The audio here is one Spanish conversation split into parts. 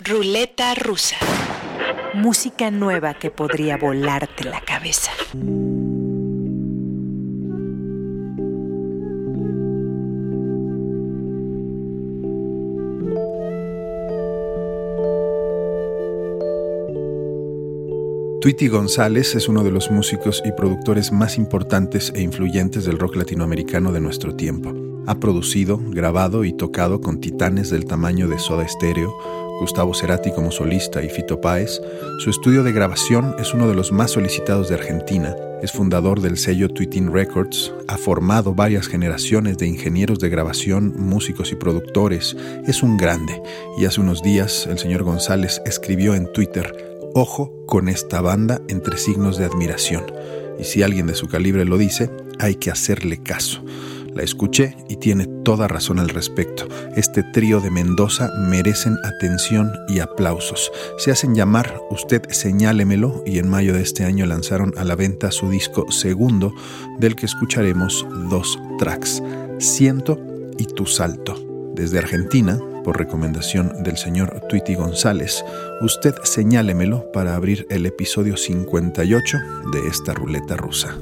Ruleta rusa. Música nueva que podría volarte la cabeza. Tweety González es uno de los músicos y productores más importantes e influyentes del rock latinoamericano de nuestro tiempo. Ha producido, grabado y tocado con titanes del tamaño de Soda Stereo, Gustavo Cerati como solista y Fito Páez. Su estudio de grabación es uno de los más solicitados de Argentina. Es fundador del sello Tweeting Records, ha formado varias generaciones de ingenieros de grabación, músicos y productores. Es un grande y hace unos días el señor González escribió en Twitter Ojo con esta banda entre signos de admiración. Y si alguien de su calibre lo dice, hay que hacerle caso. La escuché y tiene toda razón al respecto. Este trío de Mendoza merecen atención y aplausos. Se hacen llamar Usted señálemelo y en mayo de este año lanzaron a la venta su disco segundo, del que escucharemos dos tracks, Siento y Tu Salto. Desde Argentina, por recomendación del señor Tweety González, usted señálemelo para abrir el episodio 58 de esta ruleta rusa.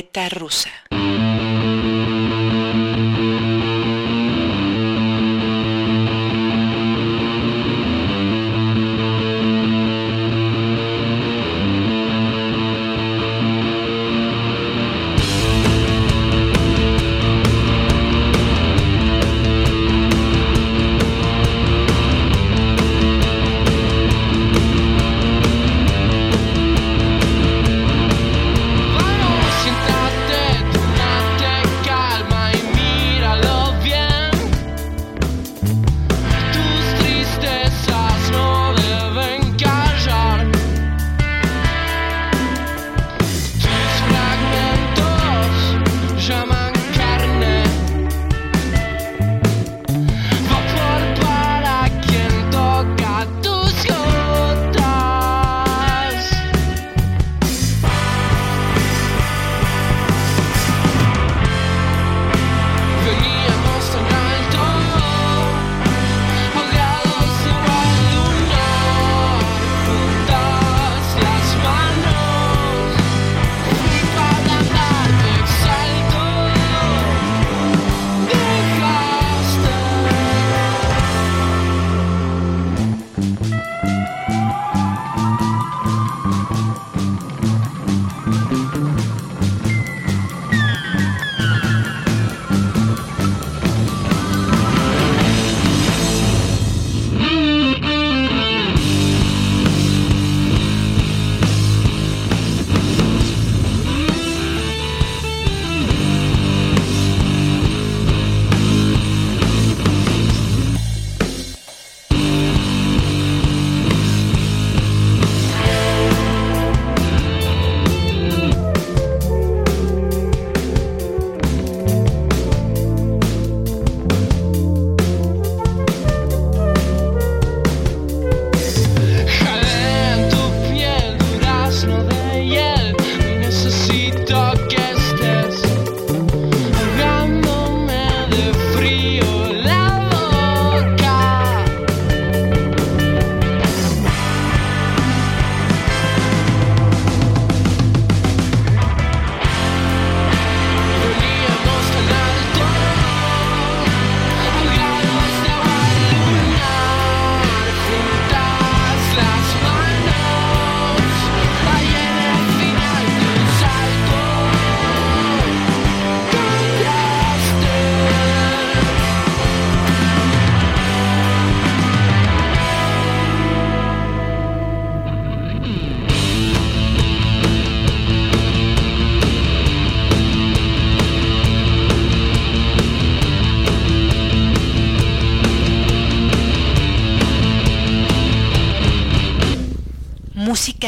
Ruleta rusa.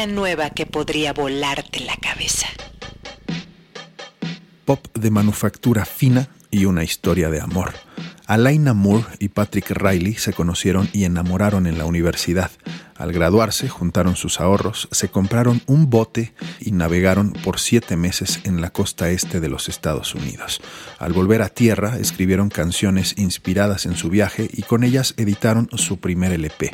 Nueva que podría volarte la cabeza. Pop de manufactura fina y una historia de amor. Alaina Moore y Patrick Riley se conocieron y enamoraron en la universidad. Al graduarse, juntaron sus ahorros, se compraron un bote y navegaron por siete meses en la costa este de los Estados Unidos. Al volver a tierra, escribieron canciones inspiradas en su viaje y con ellas editaron su primer LP.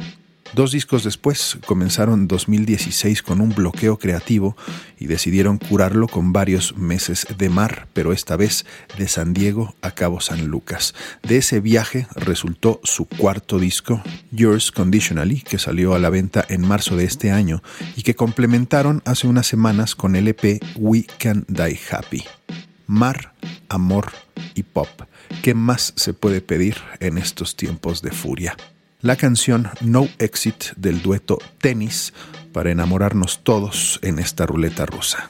Dos discos después comenzaron 2016 con un bloqueo creativo y decidieron curarlo con varios meses de mar, pero esta vez de San Diego a Cabo San Lucas. De ese viaje resultó su cuarto disco, Yours Conditionally, que salió a la venta en marzo de este año y que complementaron hace unas semanas con el EP We Can Die Happy. Mar, amor y pop. ¿Qué más se puede pedir en estos tiempos de furia? La canción No Exit del dueto Tennis para enamorarnos todos en esta ruleta rusa.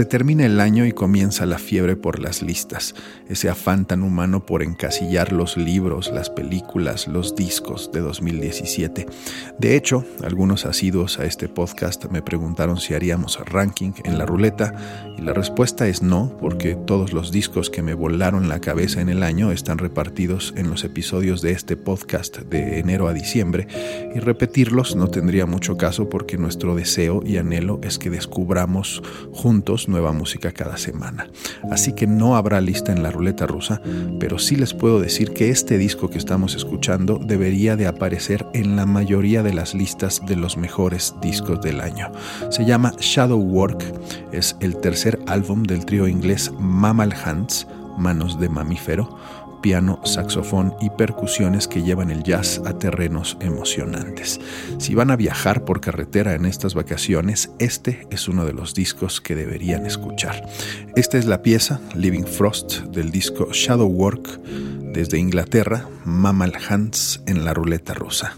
Se termina el año y comienza la fiebre por las listas, ese afán tan humano por encasillar los libros, las películas, los discos de 2017. De hecho, algunos asiduos a este podcast me preguntaron si haríamos ranking en la ruleta y la respuesta es no, porque todos los discos que me volaron la cabeza en el año están repartidos en los episodios de este podcast de enero a diciembre y repetirlos no tendría mucho caso porque nuestro deseo y anhelo es que descubramos juntos nueva música cada semana. Así que no habrá lista en la ruleta rusa, pero sí les puedo decir que este disco que estamos escuchando debería de aparecer en la mayoría de las listas de los mejores discos del año. Se llama Shadow Work, es el tercer álbum del trío inglés Mammal Hands, Manos de Mamífero, piano, saxofón y percusiones que llevan el jazz a terrenos emocionantes. Si van a viajar por carretera en estas vacaciones, este es uno de los discos que deberían escuchar. Esta es la pieza Living Frost del disco Shadow Work desde Inglaterra, Mammal Hands en la ruleta rusa.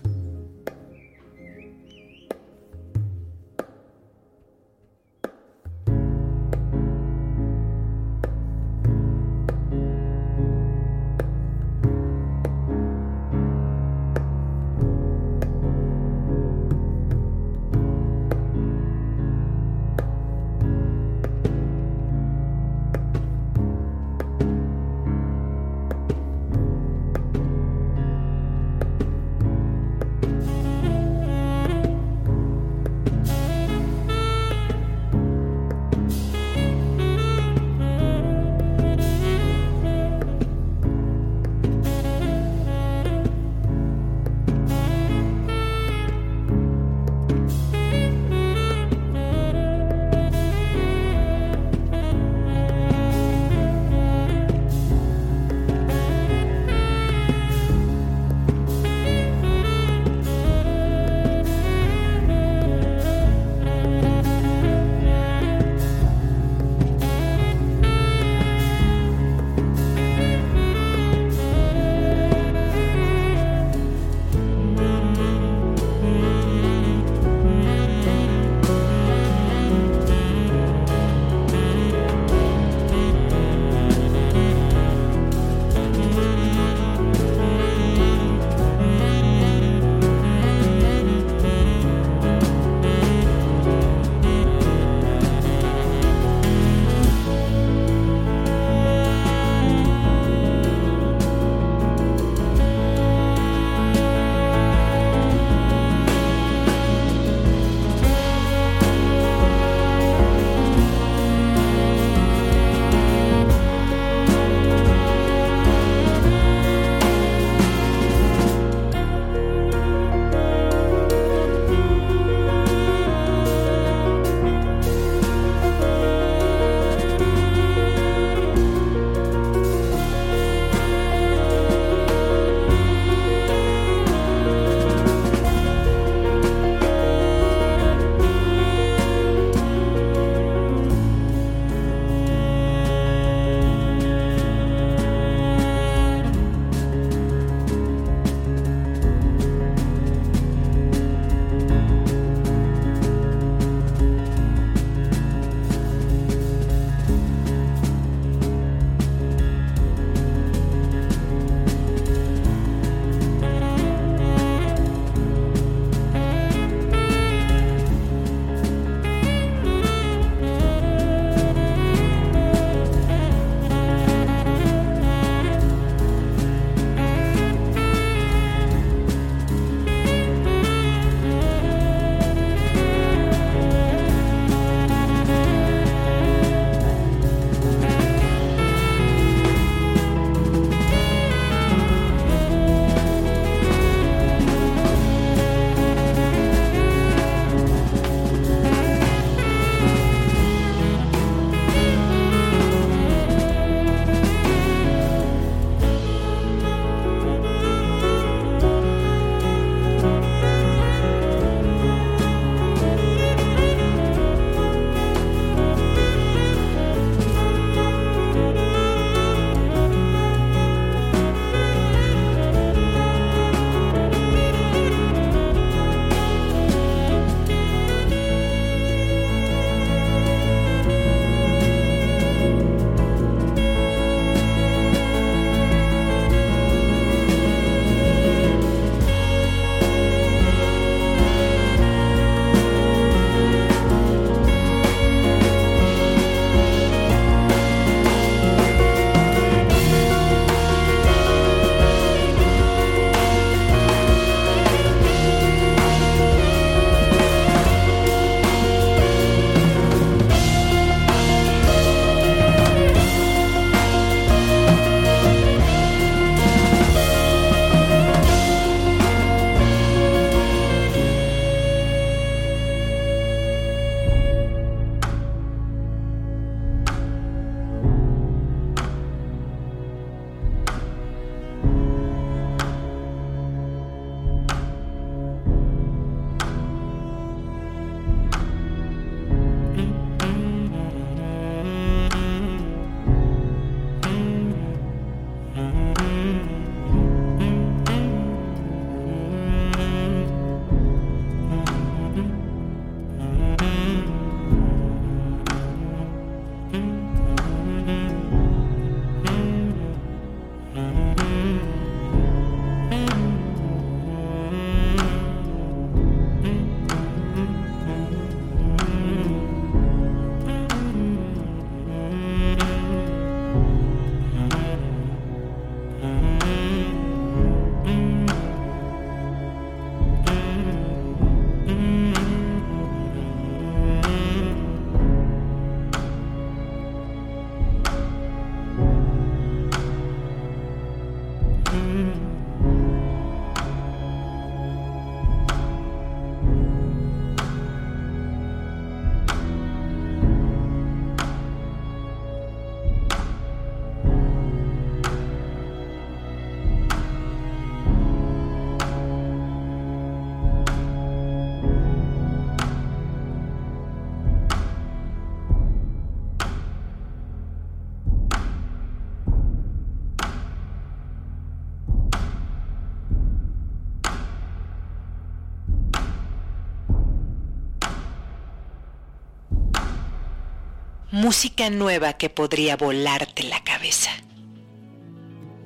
Música nueva que podría volarte la cabeza.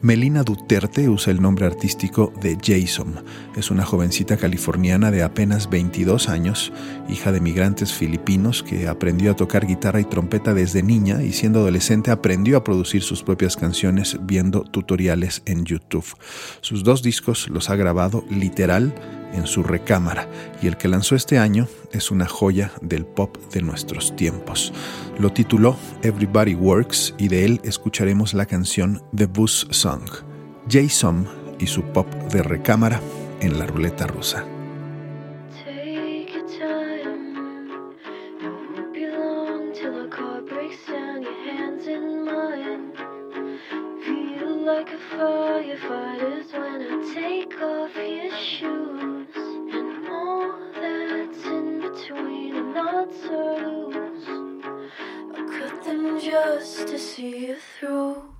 Melina Duterte usa el nombre artístico de Jason. Es una jovencita californiana de apenas 22 años, hija de migrantes filipinos que aprendió a tocar guitarra y trompeta desde niña y siendo adolescente aprendió a producir sus propias canciones viendo tutoriales en YouTube. Sus dos discos los ha grabado literal en su recámara y el que lanzó este año es una joya del pop de nuestros tiempos. Lo tituló Everybody Works y de él escucharemos la canción The Bus Song. Jason y su pop de recámara en la ruleta rusa. turtles. I cut them just to see you through.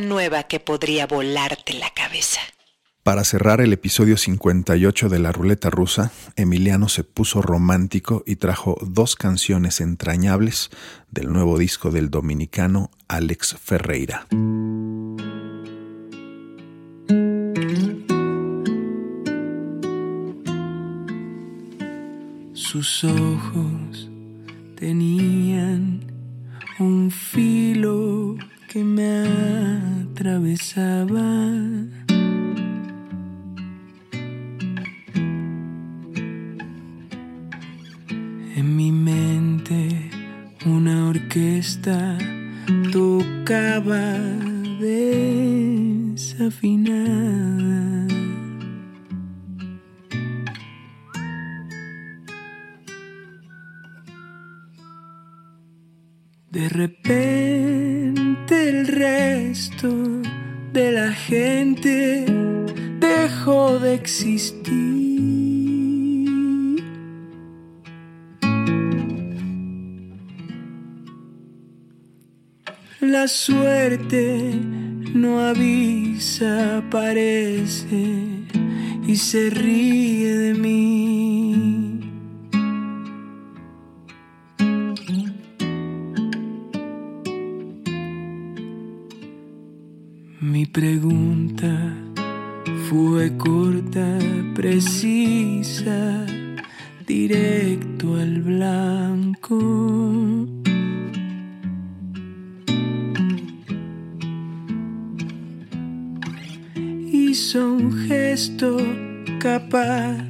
Nueva que podría volarte la cabeza. Para cerrar el episodio 58 de La Ruleta Rusa, Emiliano se puso romántico y trajo dos canciones entrañables del nuevo disco del dominicano Alex Ferreira. Sus ojos tenían un filo que me atravesaba. En mi mente una orquesta tocaba desafinada. De repente La suerte no avisa, parece, y se ríe de mí. Mi pregunta fue corta, precisa, directo al blanco. Hizo un gesto capaz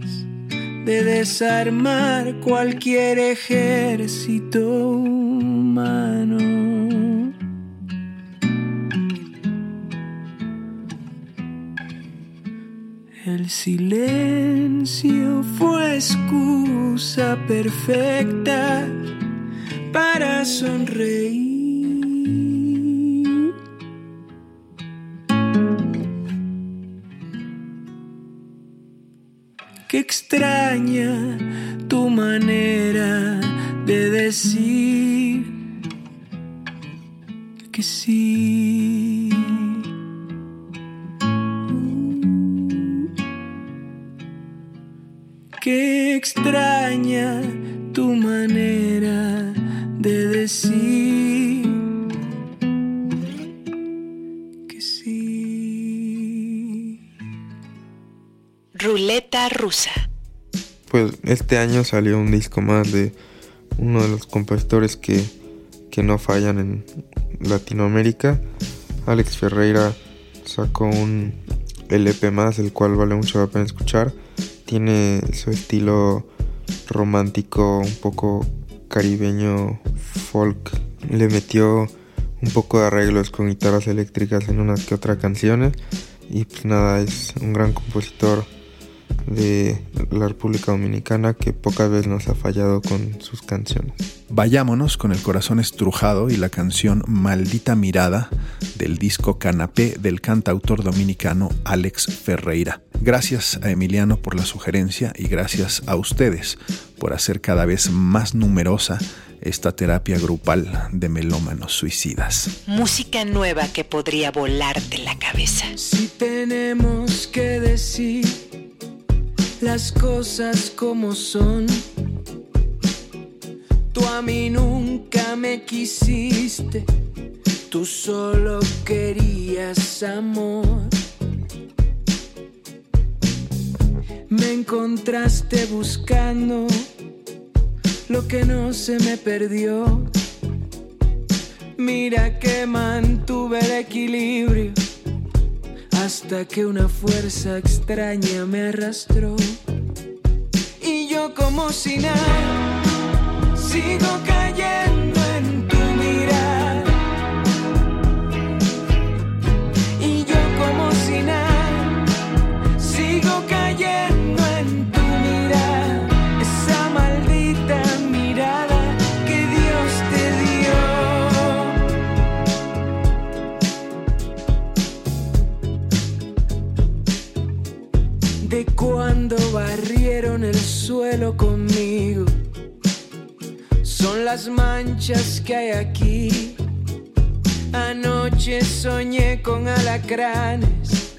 de desarmar cualquier ejército humano. Silencio fue excusa perfecta para sonreír. Qué extraña tu manera de decir que sí. Extraña tu manera de decir que sí. Ruleta rusa. Pues este año salió un disco más de uno de los compositores que, que no fallan en Latinoamérica. Alex Ferreira sacó un LP más, el cual vale mucho la pena escuchar. Tiene su estilo romántico, un poco caribeño, folk. Le metió un poco de arreglos con guitarras eléctricas en unas que otras canciones. Y pues nada, es un gran compositor de la República Dominicana que pocas veces nos ha fallado con sus canciones. Vayámonos con el corazón estrujado y la canción Maldita Mirada del disco Canapé del cantautor dominicano Alex Ferreira. Gracias a Emiliano por la sugerencia y gracias a ustedes por hacer cada vez más numerosa esta terapia grupal de melómanos suicidas. Música nueva que podría volarte la cabeza. Si tenemos que decir las cosas como son, a mí nunca me quisiste, tú solo querías amor. Me encontraste buscando lo que no se me perdió. Mira que mantuve el equilibrio hasta que una fuerza extraña me arrastró. Y yo como si nada, barrieron el suelo conmigo. Las manchas que hay aquí. Anoche soñé con alacranes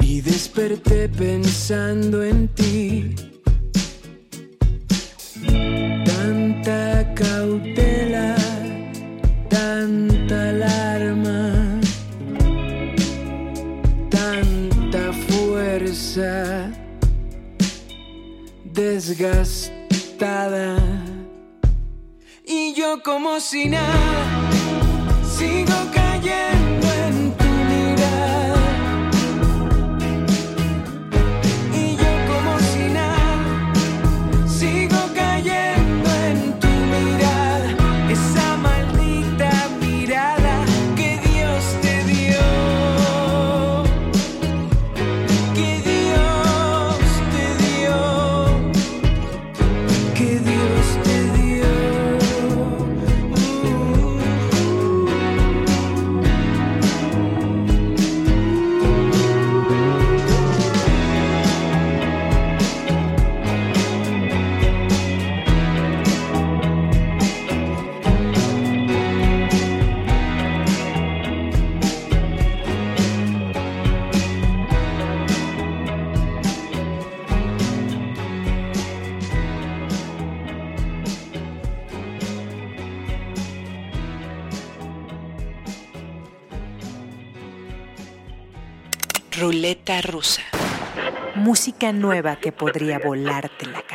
y desperté pensando en ti. Tanta cautela, tanta alarma tanta fuerza desgastada. Como si nada, sigo cayendo Nueva que podría volarte la cabeza.